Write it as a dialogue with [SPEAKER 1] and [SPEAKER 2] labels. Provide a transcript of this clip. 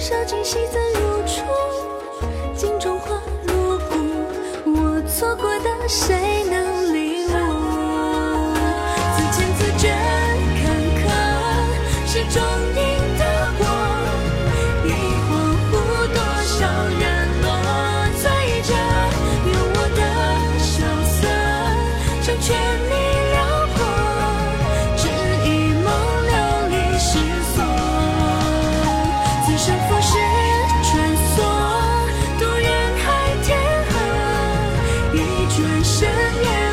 [SPEAKER 1] 少惊喜怎如初？镜中花如故，我错过的谁？深夜